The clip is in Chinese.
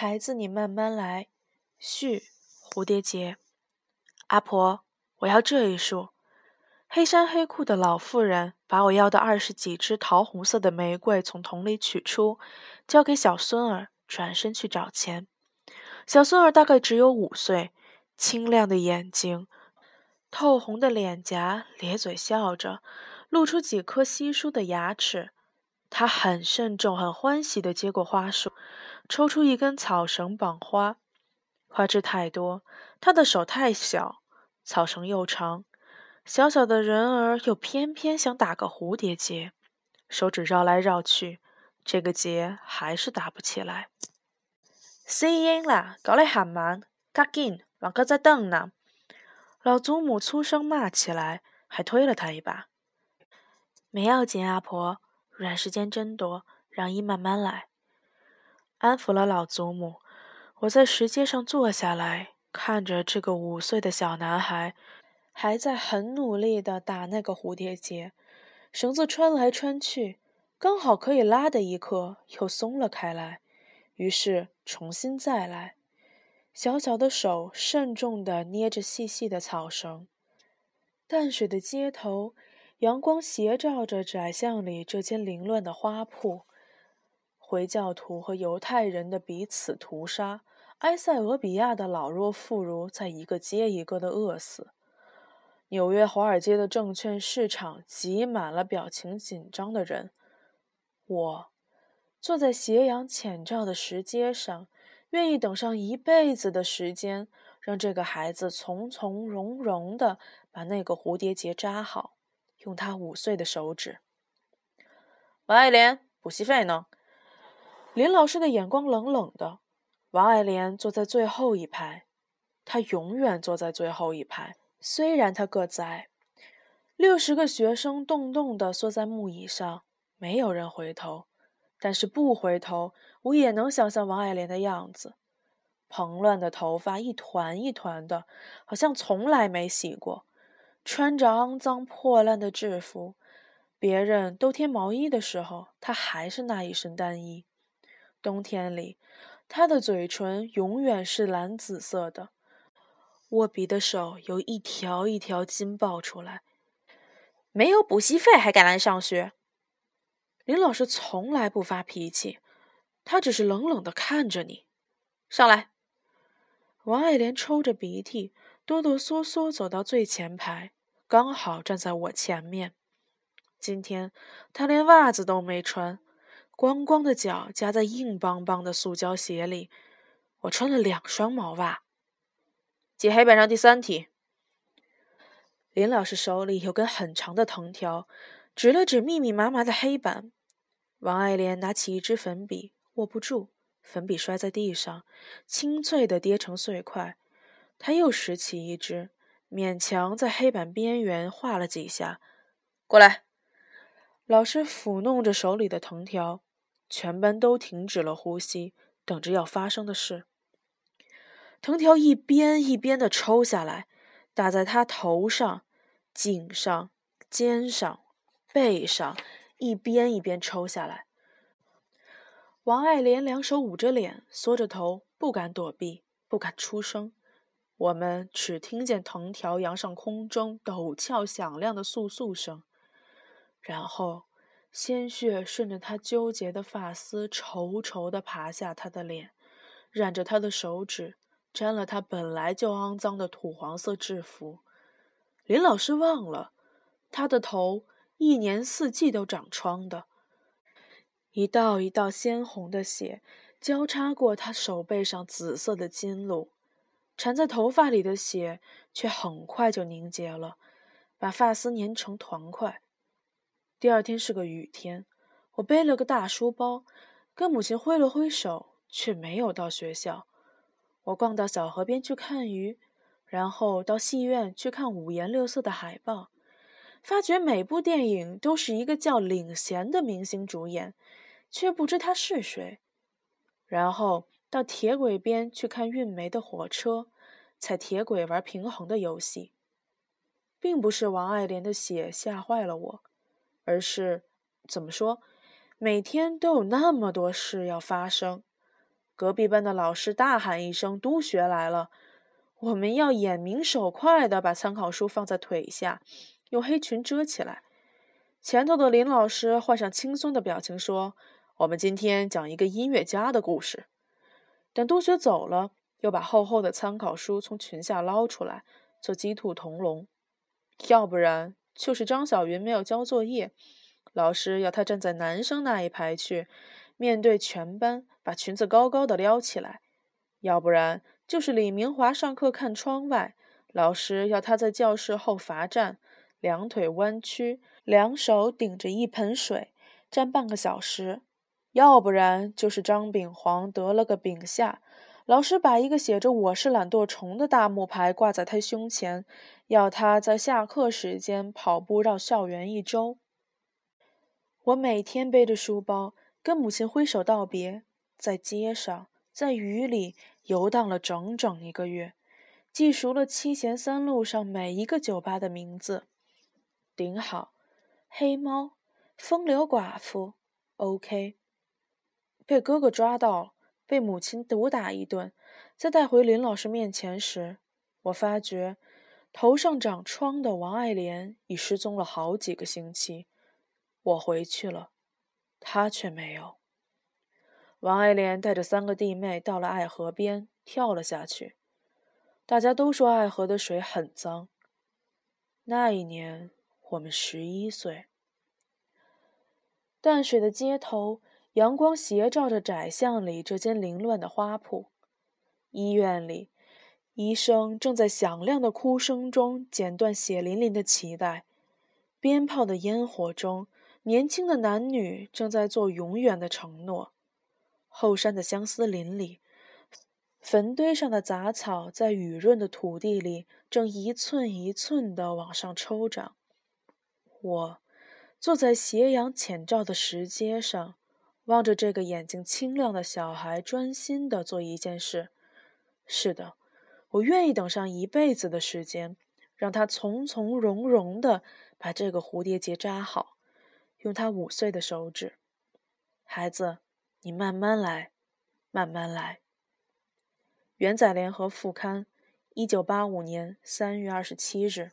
孩子，你慢慢来。续蝴蝶结。阿婆，我要这一束。黑衫黑裤的老妇人把我要的二十几支桃红色的玫瑰从桶里取出，交给小孙儿，转身去找钱。小孙儿大概只有五岁，清亮的眼睛，透红的脸颊，咧嘴笑着，露出几颗稀疏的牙齿。他很慎重、很欢喜地接过花束，抽出一根草绳绑花。花枝太多，他的手太小，草绳又长，小小的人儿又偏偏想打个蝴蝶结，手指绕来绕去，这个结还是打不起来。死婴啦，搞得很慢，赶紧，啷个在等呢？老祖母粗声骂起来，还推了他一把。没要紧，阿婆。软时间争夺，让伊慢慢来。安抚了老祖母，我在石阶上坐下来，看着这个五岁的小男孩，还在很努力地打那个蝴蝶结，绳子穿来穿去，刚好可以拉的一刻又松了开来，于是重新再来。小小的手慎重地捏着细细的草绳，淡水的街头。阳光斜照着窄巷里这间凌乱的花铺，回教徒和犹太人的彼此屠杀，埃塞俄比亚的老弱妇孺在一个接一个的饿死，纽约华尔街的证券市场挤满了表情紧张的人。我坐在斜阳浅照的石阶上，愿意等上一辈子的时间，让这个孩子从从容容地把那个蝴蝶结扎好。用他五岁的手指。王爱莲，补习费呢？林老师的眼光冷冷的。王爱莲坐在最后一排，她永远坐在最后一排。虽然她个子矮，六十个学生动动地缩在木椅上，没有人回头。但是不回头，我也能想象王爱莲的样子：蓬乱的头发一团一团的，好像从来没洗过。穿着肮脏破烂的制服，别人都添毛衣的时候，他还是那一身单衣。冬天里，他的嘴唇永远是蓝紫色的，握笔的手有一条一条筋爆出来。没有补习费还敢来上学？林老师从来不发脾气，他只是冷冷地看着你。上来。王爱莲抽着鼻涕，哆哆嗦嗦走到最前排。刚好站在我前面。今天他连袜子都没穿，光光的脚夹在硬邦邦的塑胶鞋里。我穿了两双毛袜。解黑板上第三题。林老师手里有根很长的藤条，指了指密密麻麻的黑板。王爱莲拿起一支粉笔，握不住，粉笔摔在地上，清脆的跌成碎块。她又拾起一支。勉强在黑板边缘画了几下，过来。老师抚弄着手里的藤条，全班都停止了呼吸，等着要发生的事。藤条一边一边的抽下来，打在他头上、颈上、肩上、背上，一边一边抽下来。王爱莲两手捂着脸，缩着头，不敢躲避，不敢出声。我们只听见藤条扬上空中陡峭响亮的簌簌声，然后鲜血顺着他纠结的发丝稠稠地爬下他的脸，染着他的手指，沾了他本来就肮脏的土黄色制服。林老师忘了，他的头一年四季都长疮的，一道一道鲜红的血交叉过他手背上紫色的筋路。缠在头发里的血却很快就凝结了，把发丝粘成团块。第二天是个雨天，我背了个大书包，跟母亲挥了挥手，却没有到学校。我逛到小河边去看鱼，然后到戏院去看五颜六色的海报，发觉每部电影都是一个叫领衔的明星主演，却不知他是谁。然后。到铁轨边去看运煤的火车，踩铁轨玩平衡的游戏，并不是王爱莲的血吓坏了我，而是怎么说，每天都有那么多事要发生，隔壁班的老师大喊一声：“督学来了！”我们要眼明手快地把参考书放在腿下，用黑裙遮起来。前头的林老师换上轻松的表情说：“我们今天讲一个音乐家的故事。”等督学走了，又把厚厚的参考书从裙下捞出来，做鸡兔同笼。要不然就是张小云没有交作业，老师要她站在男生那一排去，面对全班，把裙子高高的撩起来；要不然。就是李明华上课看窗外，老师要他在教室后罚站，两腿弯曲，两手顶着一盆水，站半个小时；要不然就是张炳煌得了个丙下，老师把一个写着“我是懒惰虫”的大木牌挂在他胸前，要他在下课时间跑步绕校园一周。我每天背着书包，跟母亲挥手道别，在街上，在雨里。游荡了整整一个月，记熟了七贤三路上每一个酒吧的名字，顶好、黑猫、风流寡妇、OK。被哥哥抓到，被母亲毒打一顿，再带回林老师面前时，我发觉头上长疮的王爱莲已失踪了好几个星期。我回去了，她却没有。王爱莲带着三个弟妹到了爱河边，跳了下去。大家都说爱河的水很脏。那一年我们十一岁。淡水的街头，阳光斜照着窄巷里这间凌乱的花铺。医院里，医生正在响亮的哭声中剪断血淋淋的脐带。鞭炮的烟火中，年轻的男女正在做永远的承诺。后山的相思林里，坟堆上的杂草在雨润的土地里正一寸一寸地往上抽长。我坐在斜阳浅照的石阶上，望着这个眼睛清亮的小孩，专心地做一件事。是的，我愿意等上一辈子的时间，让他从从容容地把这个蝴蝶结扎好，用他五岁的手指，孩子。你慢慢来，慢慢来。元载联合副刊，一九八五年三月二十七日。